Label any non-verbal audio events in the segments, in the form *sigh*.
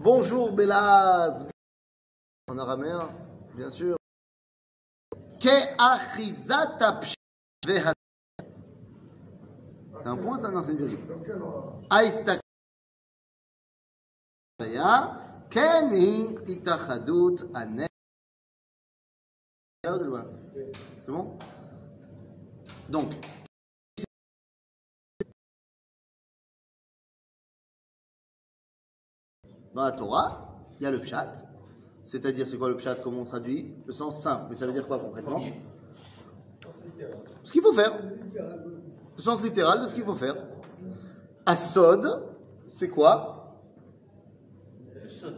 Bonjour Belaz. En araméen, bien sûr. C'est un point, ça, non, c'est une virgule. Aïstak. Keni itachadut ane. C'est bon? Donc, dans la Torah, il y a le pshat, c'est-à-dire c'est quoi le pshat, comment on traduit Le sens simple, mais ça veut dire quoi concrètement Ce qu'il faut faire. Le sens littéral de ce qu'il faut faire. Asod, c'est quoi Le sod,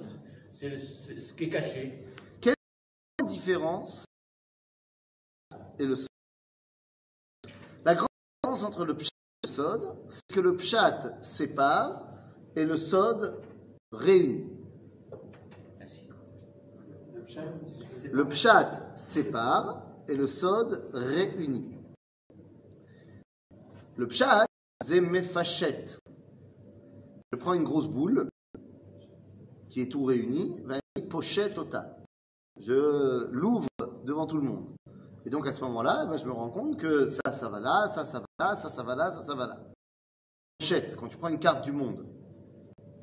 c'est ce qui est caché. Quelle est la différence et le sod La grande différence entre le pshat et le sod, c'est que le pshat sépare et le sod réunit. Le pshat sépare et le sod réunit. Le pshat, c'est mefachet. Je prends une grosse boule qui est tout réuni, pochette total. Je l'ouvre devant tout le monde. Et donc à ce moment-là, ben, je me rends compte que ça, ça va là, ça, ça va là, ça, ça va là, ça, ça va là. Pochette, quand tu prends une carte du monde,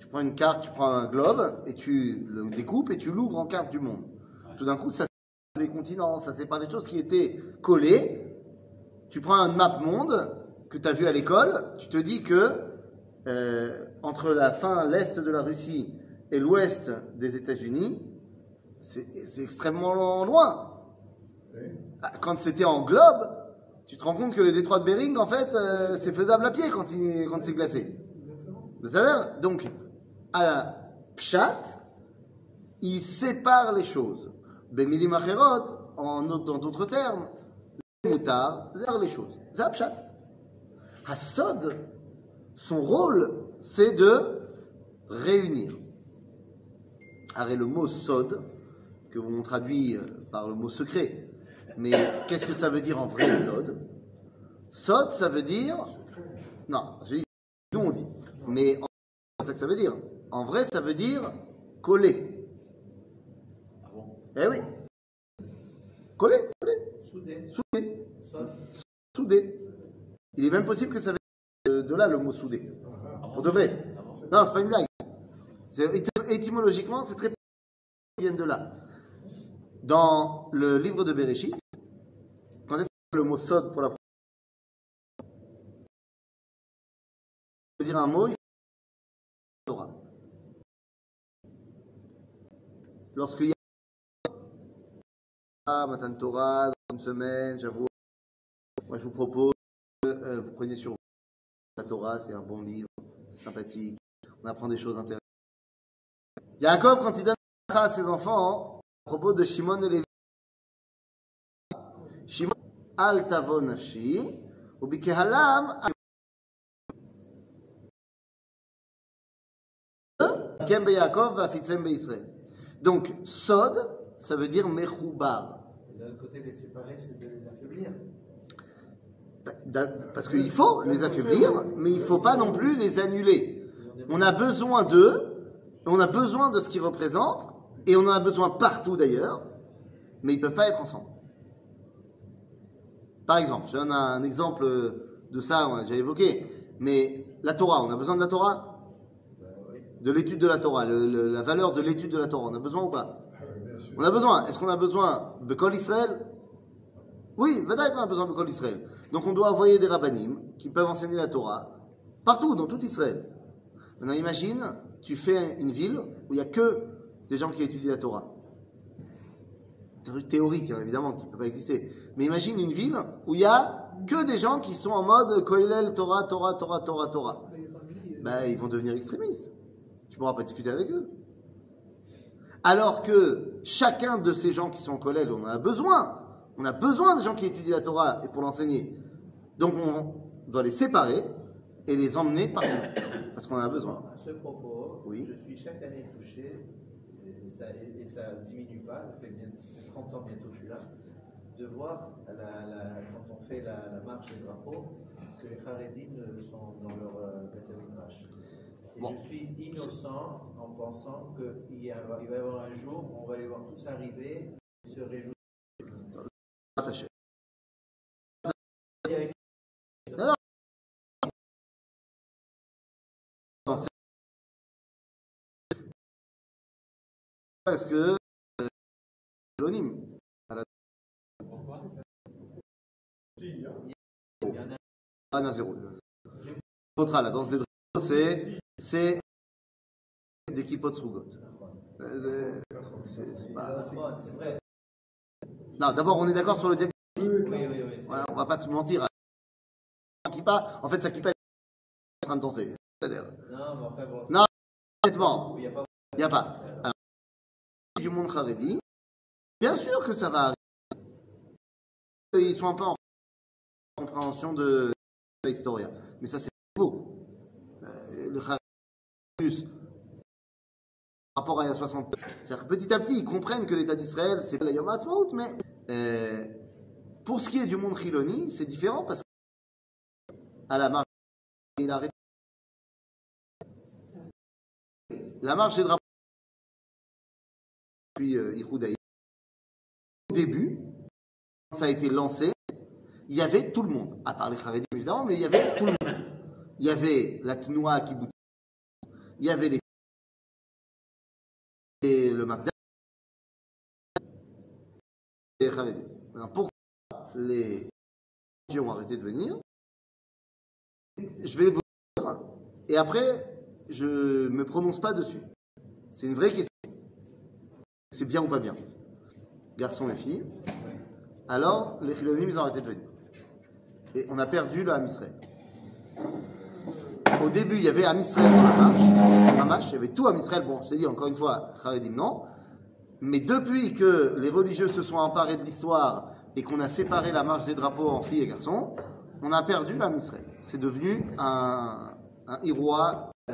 tu prends une carte, tu prends un globe et tu le découpes et tu l'ouvres en carte du monde. Tout d'un coup, ça sépare les continents, ça sépare les choses qui étaient collées. Tu prends un map monde que tu as vu à l'école, tu te dis que euh, entre la fin, l'est de la Russie et l'ouest des États-Unis, c'est extrêmement loin. Ah, quand c'était en globe, tu te rends compte que le détroit de Bering, en fait, euh, c'est faisable à pied quand, quand c'est glacé. Donc, à Pshat, il sépare les choses. Bemilim en d'autres termes, les moutards, les choses. C'est Pshat. Hassod, son rôle, c'est de réunir. Arrête le mot sod, que vous traduit par le mot secret. Mais qu'est-ce que ça veut dire en vrai, sod? Sod, ça veut dire. Non, nous on dit. Mais c'est ça que ça veut dire? En vrai, ça veut dire coller. Ah bon? Eh oui. Coller, coller. Soudé. Soudé. Soudé. Il est même possible que ça vienne de là le mot soudé. Pour de vrai. Non, c'est pas une blague. Étymologiquement, c'est très viennent de là. Dans le livre de Bereshit, quand est-ce que le mot sod pour la veut dire un mot, il faut Torah. Lorsqu'il y a Matan Torah, dans une semaine, j'avoue, moi je vous propose que euh, vous preniez sur vous la Torah, c'est un bon livre, sympathique, on apprend des choses intéressantes. Yaakov, quand il donne à ses enfants, à propos de Shimon et Lévi, Shimon al tavo nafshi, ou bikehalam kem Yaakov va fitzem Israël. Donc, Sod, ça veut dire Mechoubar. D'un côté, les séparer, c'est de les affaiblir. Parce qu'il faut les affaiblir, mais il ne faut pas non plus les annuler. On a besoin d'eux, on a besoin de ce qu'ils représentent, et on en a besoin partout d'ailleurs, mais ils ne peuvent pas être ensemble. Par exemple, je donne un exemple de ça, on déjà évoqué, mais la Torah, on a besoin de la Torah de l'étude de la Torah, le, le, la valeur de l'étude de la Torah. On a besoin ou pas? On a besoin. Est-ce qu'on a besoin de Kol Israël Oui, Vadaï, on a besoin de Kol Israël. Donc on doit envoyer des rabbinim qui peuvent enseigner la Torah partout, dans tout Israël. Maintenant imagine, tu fais une ville où il n'y a que des gens qui étudient la Torah. C'est théorique, hein, évidemment, qui ne peut pas exister. Mais imagine une ville où il n'y a que des gens qui sont en mode Koilel, Torah, Torah, Torah, Torah, Torah. Ben, ils vont devenir extrémistes. Tu ne pourras pas discuter avec eux. Alors que chacun de ces gens qui sont en collège, on en a besoin. On a besoin des gens qui étudient la Torah et pour l'enseigner. Donc on doit les séparer et les emmener partout. *coughs* Parce qu'on en a besoin. À ce propos, Oui. je suis chaque année touché, et ça et ça diminue pas, ça fait bien 30 ans bientôt que je suis là, de voir la- la- quand on fait la, la marche des drapeaux, que les Haredim sont dans leur euh. Et Bon. je suis innocent en pensant qu'il va y avoir un jour où on va les voir tous arriver et se réjouir. Attaché. Parce que euh, l'anonyme. Pourquoi? Il y en a- Ah, non, zéro. La danse des c'est, c'est des c'est- pas- c'est vrai. Non, d'abord, on est d'accord sur le diagnostic. Oui, oui, oui. c'est- Ouais, on va pas se mentir. Kippa, en fait, sa kippa est en train de danser. C'est-à-dire, Non, mais enfin bon. Non. honnêtement, Il n'y a pas. n'y a pas. Alors, du monde Haredi, bien sûr que ça va arriver. Ils sont un peu en compréhension de la historia. Mais ça, c'est faux. Euh, le par rapport à il y a 60 C'est-à-dire petit à petit, ils comprennent que l'État d'Israël, c'est la Yom HaAtzmaut, mais euh, pour ce qui est du monde Chiloni, c'est différent parce que à la marche, il a arrêté. La marche des drapeaux puis euh. Au début, ça a été lancé, il y avait tout le monde, à part les Haredim évidemment, mais il y avait tout le monde. Il y avait la Tnoua qui boutait, il y avait les et le Mafda et les Pourquoi les gens ont arrêté de venir Je vais vous dire, et après, je me prononce pas dessus. C'est une vraie question. C'est bien ou pas bien? Garçons et filles. Alors, les Chilonim, ils ont arrêté de venir. Et on a perdu le Ham Israël. Au début, il y avait Ham Israël dans la marche. Il y avait tout Ham Israël. Bon, je t'ai dit encore une fois, Haredim non. Mais depuis que les religieux se sont emparés de l'histoire et qu'on a séparé la marche des drapeaux en filles et garçons, on a perdu le Ham Israël. C'est devenu un, un Ça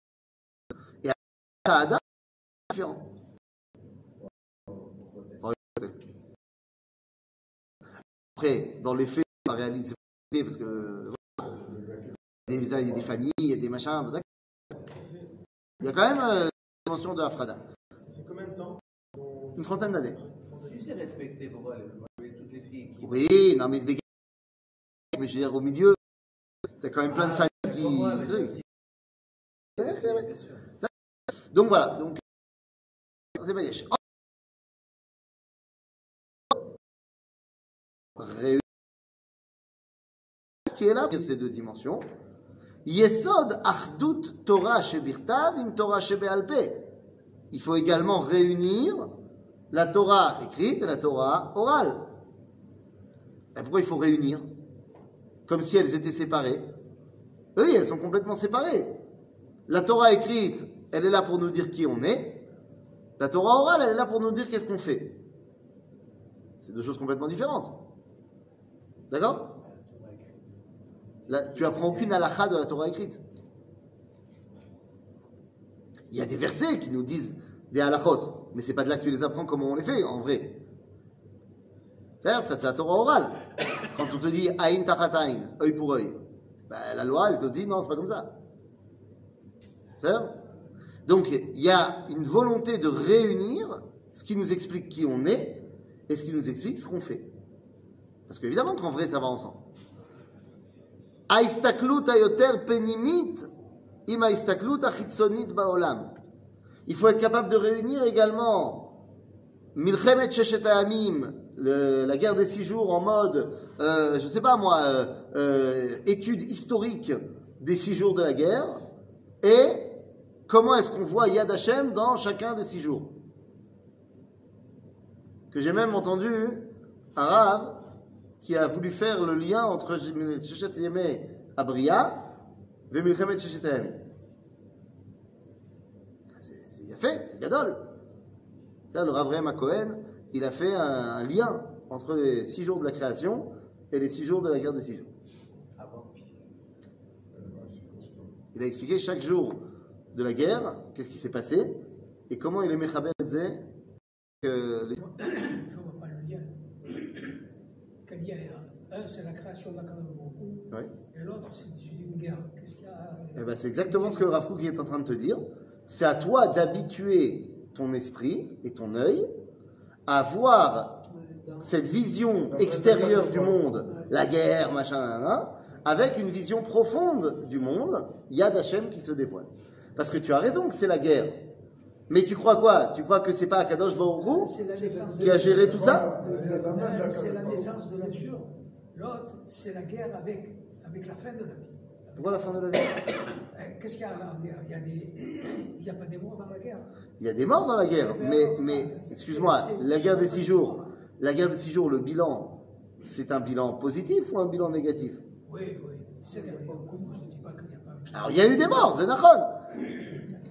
Adam, différent. Après, dans les faits, on va réaliser parce que voilà, il y a des familles, il y a des machins. Il y a quand même euh, une dimension de Afrada. Ça fait combien de temps Une trentaine d'années. Si c'est respecté, pourquoi les- moi, je voyais toutes les filles qui. Oui, non mais, mais je veux dire, au milieu, t'as quand même plein de Ah, familles qui. Donc voilà, donc qui est là, ces deux dimensions. Yesod Achdut Torah Shebirtav im Torah Shebealpe. Il faut également réunir la Torah écrite et la Torah orale. Et pourquoi il faut réunir? Comme si elles étaient séparées. Oui, elles sont complètement séparées. La Torah écrite, elle est là pour nous dire qui on est. La Torah orale, elle est là pour nous dire qu'est-ce qu'on fait. C'est deux choses complètement différentes. D'accord? Tu apprends aucune halakha de la Torah écrite. Il y a des versets qui nous disent des halakhot, mais c'est pas de là que tu les apprends comment on les fait, en vrai. C'est-à-dire, ça c'est la Torah orale. Quand on te dit aïn tachat aïn, œil pour œil, ben, la loi, elle te dit non, c'est pas comme ça. C'est-à-dire Donc, il y a une volonté de réunir ce qui nous explique qui on est et ce qui nous explique ce qu'on fait. Parce qu'évidemment qu'en vrai, ça va ensemble. Il faut être capable de réunir également Milchemet Sheshet la guerre des six jours en mode, euh, je sais pas moi, euh, euh, étude historique des six jours de la guerre, et comment est-ce qu'on voit Yad Hashem dans chacun des six jours? Que j'ai même entendu un rave qui a voulu faire le lien entre Shechet Yemei Abria et Milchemet Shechet Yemei. C'est c'est- il a fait, c'est Gadol. Ça, le Rav Cohen, il a fait un, lien entre les six jours de la création et les six jours de la guerre des six jours. Il a expliqué chaque jour de la guerre, qu'est-ce qui s'est passé, et comment il est Mechaber disait que les- *coughs* Je ne vois pas le *coughs* lien. A Un, c'est la création Baruch Oui. et l'autre, c'est d'une guerre. Qu'est-ce qu'il y a Eh ben, c'est exactement ce que le Rav est en train de te dire. C'est à toi d'habituer ton esprit et ton œil à voir cette vision extérieure du monde, la guerre, machin, avec une vision profonde du monde, Yad Hashem qui se dévoile. Parce que tu as raison que c'est la guerre. Mais tu crois quoi? Tu crois que c'est pas Akadosh Baruch la qui a géré tout ça? Un, c'est la naissance de nature. L'autre, c'est la guerre avec, avec la fin de la vie. Pourquoi la fin de la vie? *coughs* Euh, Qu'est-ce qu'il y a en guerre Il y a des... *coughs* Il n'y a pas des morts dans la guerre. Il y a des morts dans la guerre, mais, mais excuse-moi, la guerre des six jours, la guerre des six jours, le bilan, c'est un bilan positif ou un bilan négatif? Oui, oui. Alors il y a eu des morts, c'est Nachon.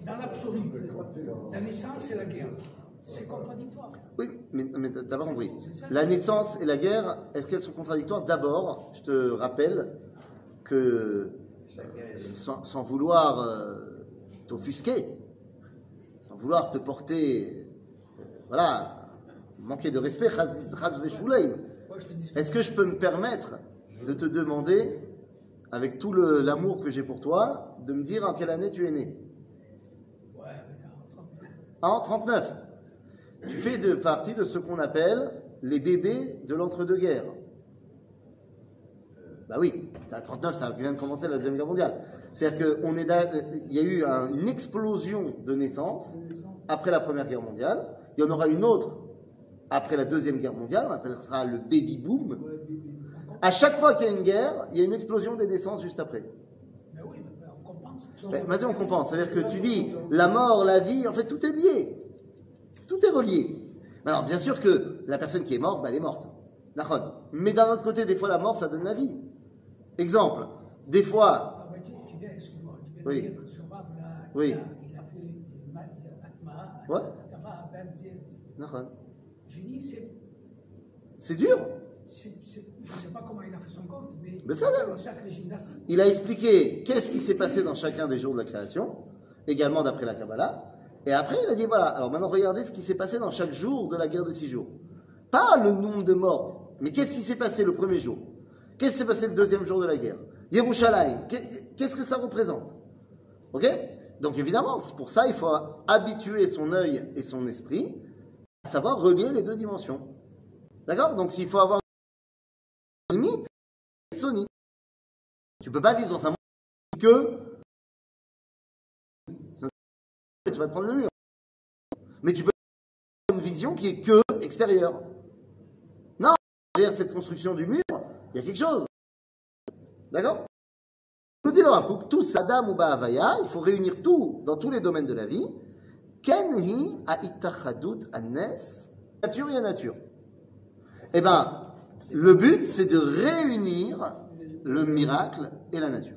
Dans l'absolu, la naissance et la guerre, c'est contradictoire. Oui, mais, mais t'as pas compris. La naissance et la guerre, est-ce qu'elles sont contradictoires? D'abord, je te rappelle que, euh, sans, sans vouloir euh, t'offusquer, sans vouloir te porter, euh, voilà, manquer de respect, est-ce que je peux me permettre de te demander, avec tout l'amour que j'ai pour toi, de me dire en quelle année tu es né Ouais, mais rattrapé. En 39. Tu fais de partie de ce qu'on appelle les bébés de l'entre-deux-guerres. Bah oui, c'est à 39, ça vient de commencer la Deuxième Guerre mondiale. C'est-à-dire qu'il y a eu un- une explosion de naissances après la Première Guerre mondiale. Il y en aura une autre après la Deuxième Guerre mondiale, on appellera le baby boom. À chaque fois qu'il y a une guerre, il y a une explosion des naissances juste après. Mais oui, mais on compense. Ben, Vas-y, on compense. C'est-à-dire que tu dis la mort, la vie, en fait, tout est lié. Tout est relié. Alors, bien sûr que la personne qui est morte, ben, elle est morte. Mais d'un autre côté, des fois, la mort, ça donne la vie. Exemple, des fois, Ah, Oui. Oui. Ouais. Ben, c'est. dur. c'est- Je ne sais pas comment il a fait son compte, mais. Ça. Il a expliqué qu'est-ce qui s'est passé dans chacun des jours de la création, également d'après la Kabbalah. Et après, il a dit voilà, alors maintenant regardez ce qui s'est passé dans chaque jour de la guerre des six jours. Pas le nombre de morts, mais qu'est-ce qui s'est passé le premier jour? Qu'est-ce qui s'est passé le deuxième jour de la guerre? Yerushalayim, qu'est- qu'est-ce que ça représente? Ok? Donc évidemment, pour ça il faut habituer son œil et son esprit à savoir relier les deux dimensions. D'accord? Donc il faut avoir limite sonique. Tu peux pas vivre dans un monde que tu vas te prendre le mur. Mais tu peux avoir une vision qui est que extérieure. Non, derrière cette construction du mur, il y a quelque chose. D'accord? Nous dit le Rav Kook, tous Adam ou Ba'avaya, il faut réunir tout dans tous les domaines de la vie. Kenhi a itachadut anes, nature et nature. Eh ben, le but, c'est de réunir le miracle et la nature.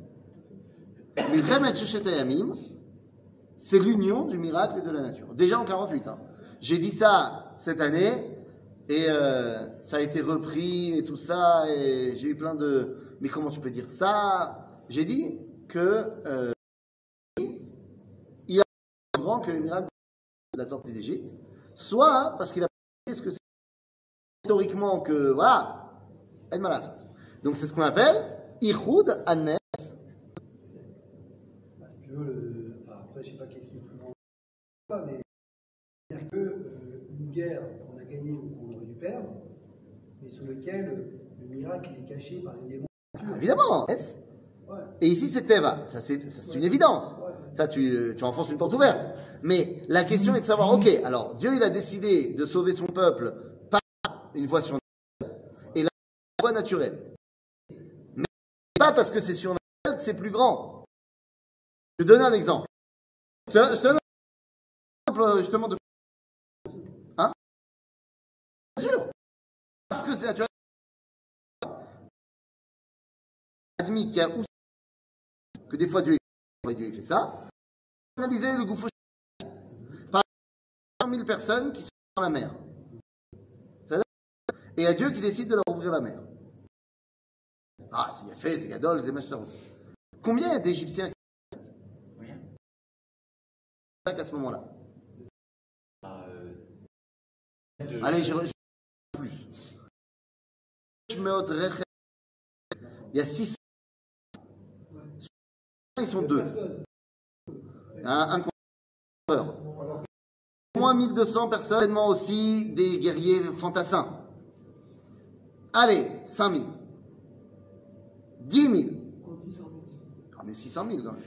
C'est l'union du miracle et de la nature. Déjà en 48. hein. J'ai dit ça cette année et euh, ça a été repris et tout ça et j'ai eu plein de. Mais comment tu peux dire ça? J'ai dit que euh, il a grand que le miracle de la sortie d'Égypte, soit parce qu'il a ce que c'est historiquement que voilà. Donc c'est ce qu'on appelle Ichud Anes. Parce que, euh, enfin, après, je sais pas qu'est-ce qui est plus grand, mais c'est-à-dire que euh, une guerre qu'on a gagnée ou qu'on aurait dû perdre, mais sur lequel euh, le miracle est caché par l'élément. Ah, évidemment. Yes. Ouais, Et ici c'est Teva, ça c'est une évidence. ouais. Ça tu, tu enfonces une porte ouverte. Mais la question est de savoir, ok, alors Dieu il a décidé de sauver son peuple une voie surnaturelle et la voie naturelle. Mais pas parce que c'est surnaturel que c'est plus grand. Je donne un exemple. Je donne un exemple justement de... Hein Parce que c'est naturel. Admis qu'il y a où que des fois Dieu, Dieu il fait ça. Analyser le gouffre par 100 000 personnes qui sont dans la mer. Et a Dieu qui décide de leur ouvrir la mer. Ah, il a fait, c'est Gadol, c'est. Combien il y a d'Égyptiens qui Rien. à ce moment-là Ah, euh, de- Allez, je je- plus. Il y a 6. Ils sont deux. Un, un. Au moins 1200 personnes, aussi des guerriers fantassins. Allez, 5000. 10 000. On est 600 000 quand même.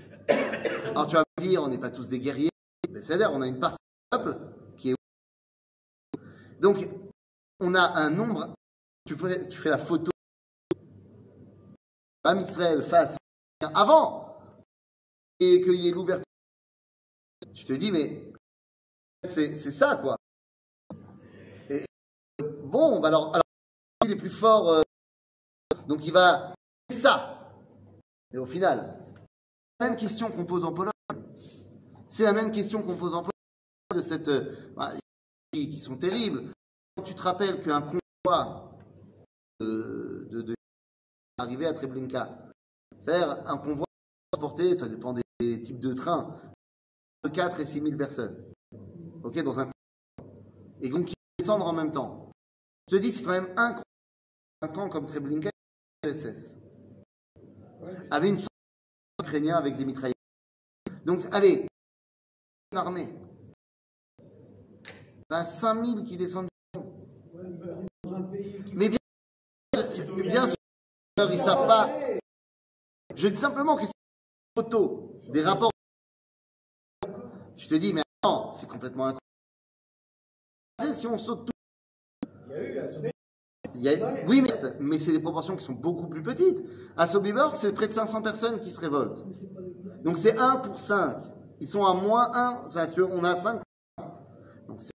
Alors tu vas me dire, on n'est pas tous des guerriers. C'est-à-dire, on a une partie du peuple qui est. Donc, on a un nombre. Tu fais, la photo. Bam Israël face avant et qu'il y ait l'ouverture. Tu te dis, mais c'est ça, quoi. Bon, alors, il est plus fort, euh, donc il va. Ça. Et au final, la même question qu'on pose en Pologne. C'est la même question qu'on pose en Pologne de cette. euh, bah, qui, sont terribles. Quand tu te rappelles qu'un convoi de, de, arrivé à Treblinka, c'est-à-dire un convoi transporté, ça dépend des, types de trains, de 4 et 6 000 personnes. Ok, dans un et donc qui descendre en même temps. Je te dis, c'est quand même incroyable. Un camp comme Treblinka, SS, avait une sorte ukrainien avec des mitraillettes. Donc, allez, une armée. On a 5000 qui descendent. Mais bien, sûr, ils savent pas. Je dis simplement que c'est des photos, des rapports. Tu te dis, mais non, c'est complètement incroyable. Si on saute tout. Oui, mais, c'est des proportions qui sont beaucoup plus petites. À Sobibor, c'est près de 500 personnes qui se révoltent. Donc c'est 1 pour 5. Ils sont à moins 1, ça, tu- on a 5. Donc c'est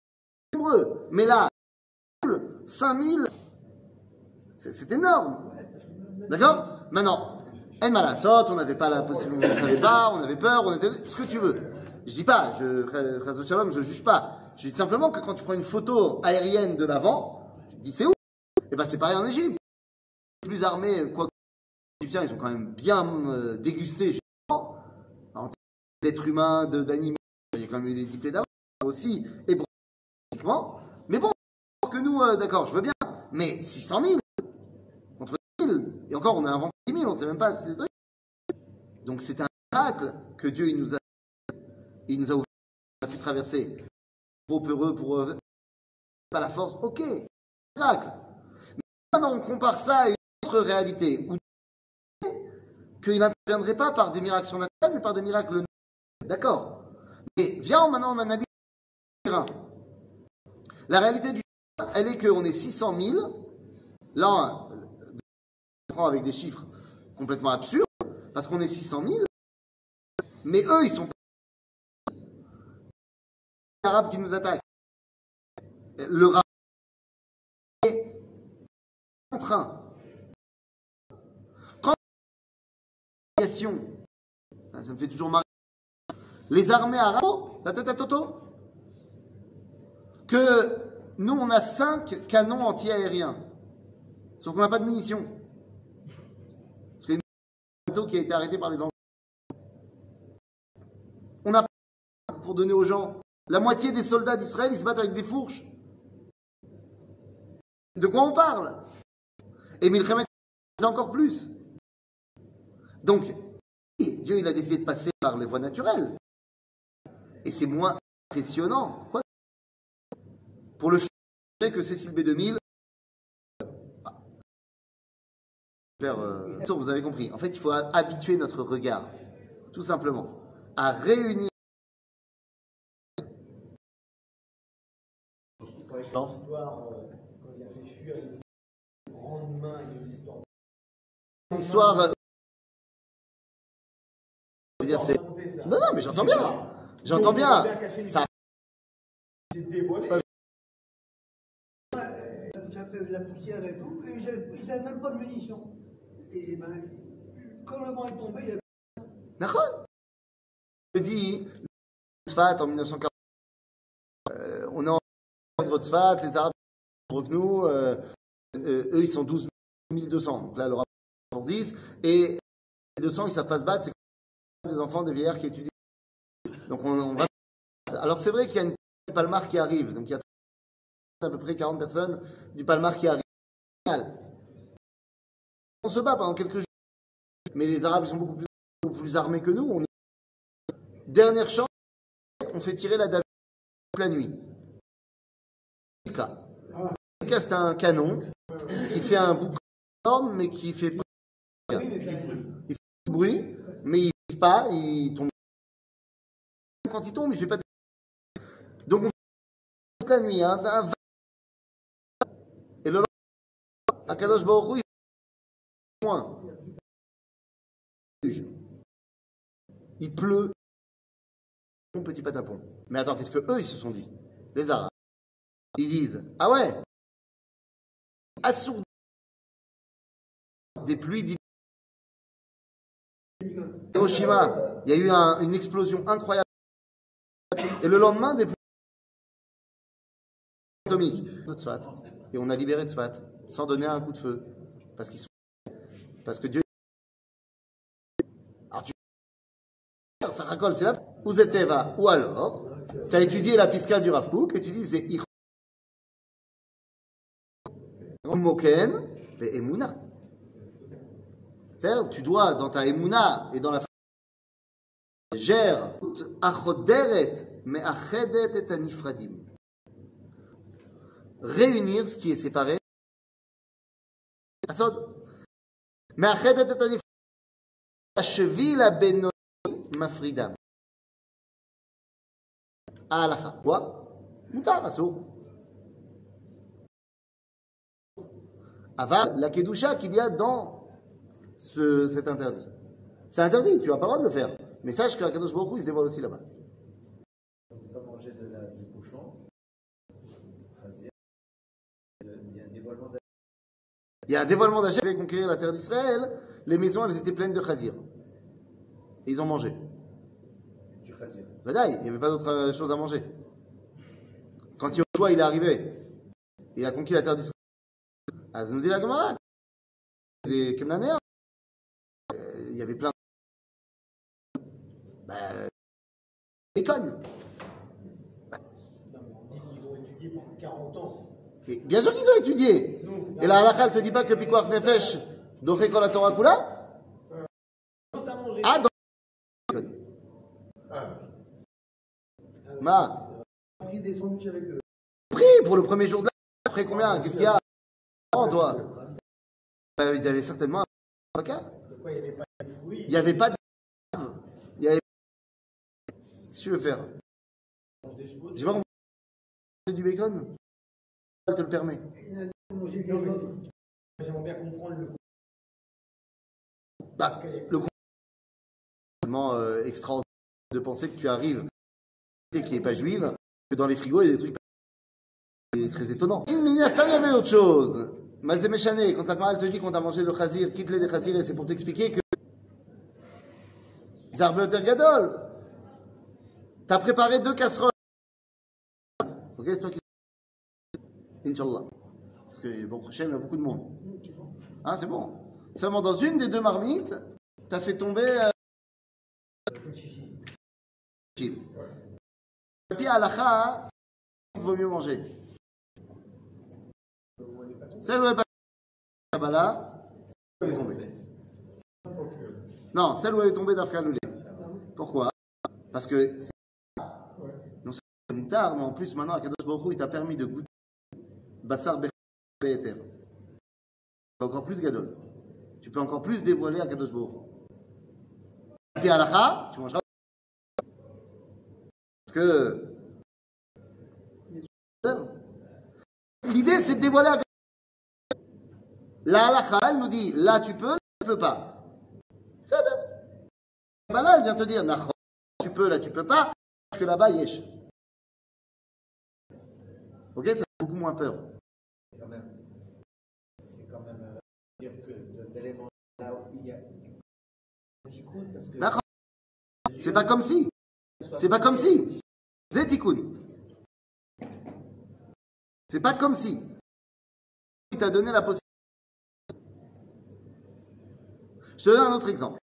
nombreux. Mais là, 5000, c'est énorme. D'accord? Maintenant, En Malasot, on n'avait pas la possibilité, on ne savait pas, on avait peur, on était. Ce que tu veux. Je dis pas, je, Shalom, je juge pas. Je dis simplement que quand tu prends une photo aérienne de l'avant, tu dis c'est où Eh ben c'est pareil en Égypte. Les plus armés, quoi les Égyptiens, ils sont quand même bien euh, dégustés, en termes d'êtres humains, d'animaux. A quand même eu les diplômes d'avant aussi, et pratiquement. Mais bon, que nous, euh, d'accord, je veux bien, mais 600 000 contre 1000, et encore, on a inventé 10 000, on sait même pas si c'est des trucs. Donc c'est un miracle que Dieu il nous a, il nous a ouvert, on a pu traverser. Trop peureux pour euh, pas la force, ok, miracle. Maintenant, on compare ça à une autre réalité où qu'il n'interviendrait pas par des miracles surnaturels, mais par des miracles. D'accord. Mais viens maintenant, on analyse. La réalité du terrain, elle est qu'on est 600 000. Là, on prend avec des chiffres complètement absurdes, parce qu'on est 600 000. Mais eux, ils sont Arabes qui nous attaquent. Le rap en train. Quand ça, me fait toujours marrer. Les armées arabes, la tête à Toto, que nous on a 5 canons anti-aériens, sauf qu'on n'a pas de munitions. Parce a une bateau qui a été arrêté par les Anglais. On n'a pas pour donner aux gens. La moitié des soldats d'Israël, ils se battent avec des fourches. De quoi on parle? Et Milchemet, encore plus. Donc, Dieu, il a décidé de passer par les voies naturelles. Et c'est moins impressionnant. Quoi Pour le fait que Cécile B2000. Ah. Faire, euh, Vous avez compris. En fait, il faut habituer notre regard, tout simplement, à réunir. L'histoire, euh, quand il a fait fuir les grandes mains et l'histoire. L'histoire. euh, ça. Non, non, mais j'entends bien. J'entends bien. Ça- dévoilé. fait de la poussière et tout, et ils n'avaient même pas de munitions. Et ben, quand le vent est tombé, il y a D'accord Je dis, en 1940, euh, on est en les Arabes plus nous, euh, euh, eux ils sont 12 200, donc là le rapport 10, et les 200 ils savent pas se battre, c'est des enfants, des vieillards qui étudient. Donc on, va. Alors c'est vrai qu'il y a une Palmar qui arrive, donc il y a à peu près 40 personnes du Palmar qui arrivent. On se bat pendant quelques jours, mais les Arabes sont beaucoup plus armés que nous. On Dernière chance, on fait tirer la David toute la nuit. C'est un canon qui fait un bouc énorme, mais qui fait pas mais fait- de bruit, mais il vise pas, il tombe. Quand il tombe, il fait pas de... Donc on fait toute la nuit, hein, Et le lendemain, à Kadosh Baruch il moins. Il pleut. Mon petit patapon. Mais attends, qu'est-ce que eux ils se sont dit? Les Arabes. Ils disent Ah ouais Assourd des pluies. Hiroshima, il y a eu un- une explosion incroyable. Et le lendemain, des atomiques. Et on a libéré Tzfat sans donner un coup de feu. Parce qu'ils sont. Parce que Dieu. Alors tu. Ça racole, c'est là. Ou Zeteva. Ou alors, tu as étudié la pisca du Rav Kook et tu dis c'est Moken et Emouna. Tu dois, dans ta émouna et dans la gère Réunir ce qui est séparé. La cheville à Benoni mafrida. Alaha. Quoi? Moutar, la kedusha qu'il y a dans ce, cet interdit. C'est interdit, tu n'as pas le droit de le faire. Mais sache que Kadosh Baruch Hu, il se dévoile aussi là-bas. On ne peut pas manger de la, du cochon. Chazir. Il y a un dévoilement d'un Il y a un dévoilement d'Hachem qui avait conquérir la terre d'Israël. Les maisons, elles étaient pleines de chazir. Et ils ont mangé. du chazir. Il n'y avait pas d'autre euh, chose à manger. Quand Yoshua il est arrivé, il a conquis la terre d'Israël. Ah, ça nous dit la Gemara. Des Cananéens. Euh, Il y avait plein de. Bah. Bacon. Non, mais on dit qu'ils ont étudié pendant 40 ans. Et bien sûr qu'ils ont étudié. Nous, Et la halakha, elle te dit pas que Pikuach Nefesh, Doché Kol la Torah Kula quand mangé. Ah, dans. Bacon. Ma. pris des sandwichs avec eux. Pris pour le premier jour de la. Après combien Qu'est-ce qu'il y a Oh, toi Euh, Ils avaient certainement un avocat. De quoi il n'y avait pas. Il n'y avait pas de. Il y avait. Qu'est-ce que tu veux faire. J'ai pas compris. du bacon Elle te le permet. Mais J'aimerais bien comprendre le Bah, le tellement euh, extraordinaire de penser que tu arrives et qui n'est pas juive, que dans les frigos, il y a des trucs c'est très étonnant. Mais il y avait autre chose. Mazé Méchané, quand la elle te dit qu'on t'a mangé le chazir, quitte-les des chazir, et c'est pour t'expliquer que Zarbeoter Gadol, t'as préparé deux casseroles. Ok, c'est toi qui. Inch'Allah. Parce que bon, prochain, il y a beaucoup de monde. Ah, c'est bon. Seulement dans une des deux marmites, t'as fait tomber. Euh... Et puis à la il vaut mieux manger. Celle où elle est pas Kabbalah, elle est tombée. Non, celle où elle est tombée Loulé. Pourquoi? Parce que c'est non seulement moutar, mais en plus maintenant, Akadosh Baruch il t'a permis de goûter Bassar Be'eter. Encore plus gadol. Tu peux encore plus dévoiler Akadosh Baruch. Et puis la tu mangeras. Parce que l'idée c'est de dévoiler Akadosh La halakha, elle nous dit là tu peux, là tu peux pas. C'est. Bah elle vient te dire, Nachon, tu peux, là tu peux pas, parce que là-bas, yesh. Ok, ça fait beaucoup moins peur. Quand même. c'est quand même euh, dire que de- là où il y a un petit coup parce que D'accord. C'est pas comme si. C'est pas comme si. Zetikun. C'est pas comme si. Il t'a donné la possibilité. Je te donne un autre exemple.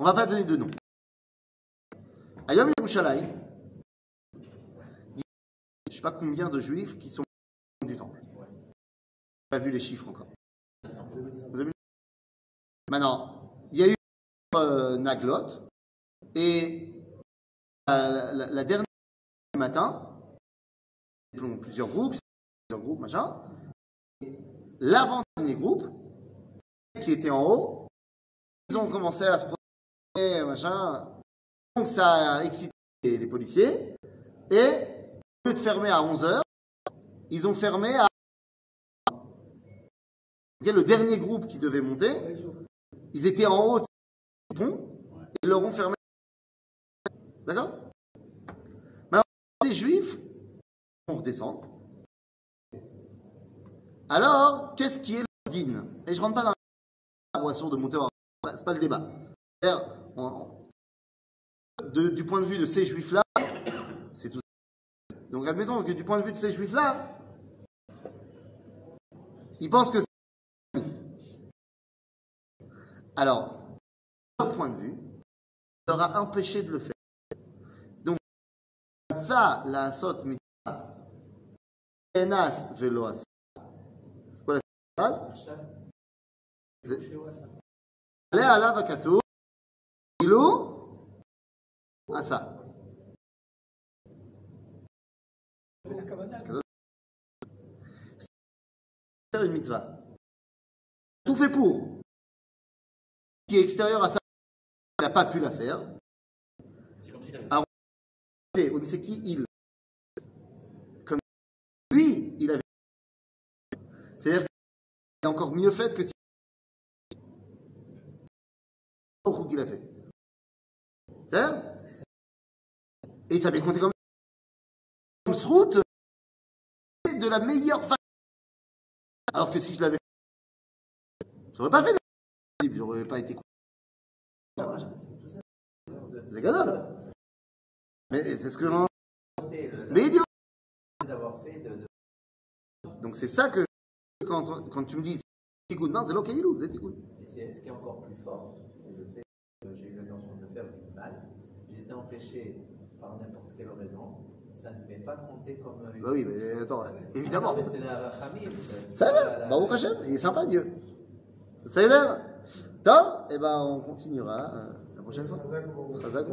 On va pas donner de nom. À Yom Yerushalayim, il y a je sais pas combien de juifs qui sont du temple. Pas vu les chiffres encore. Maintenant, il y a eu euh, Naglot et euh, la, dernière matin, plusieurs groupes, plusieurs groupes, machin. L'avant-dernier groupe, qui était en haut, ils ont commencé à se machin. Donc ça a excité les, policiers. Et au lieu de fermer à 11h, ils ont fermé à. Le dernier groupe qui devait monter, ils étaient en haut du pont et leur ont fermé. D'accord? Maintenant, les juifs vont redescendre. Alors, qu'est-ce qui est le Et je rentre pas dans la boisson de monter en c'est pas le débat. On- de- du point de vue de ces juifs-là, c'est tout. Donc admettons que du point de vue de ces juifs-là, ils pensent que c'est alors, leur point de vue, leur a empêché de le faire. Donc, ça, la sot mitzvah, enas velo. C'est quoi la phrase Asa. La Kavana, Faire une mitzvah. Tout fait pour. Qui est extérieur à ça, il n'a pas pu la faire. C'est comme s'il avait. Ah. On sait qui il. Comme lui, il avait. C'est-à-dire qu'il est encore mieux fait que si. Qu'il a fait. C'est-à-dire Et il savait compter comme. Route de la meilleure façon. Alors que si je l'avais j'aurais pas fait de j'aurais pas été. C'est gadol. Mais c'est ce que j'en. Mais idiot. Donc c'est ça que quand, quand tu me dis non, c'est l'okaïlou, c'est good. Et ce qui est encore plus fort, c'est le fait que j'ai eu de faire du mal. J'ai été empêché par n'importe quelle raison. Ça ne fait pas compter comme une. Bah oui, mais attends, évidemment. Mais c'est la rachamim. Ça va, Baruch Hashem, il est sympa Dieu. Ça a l'air Top, et ben on continuera euh, la prochaine fois. Chazak,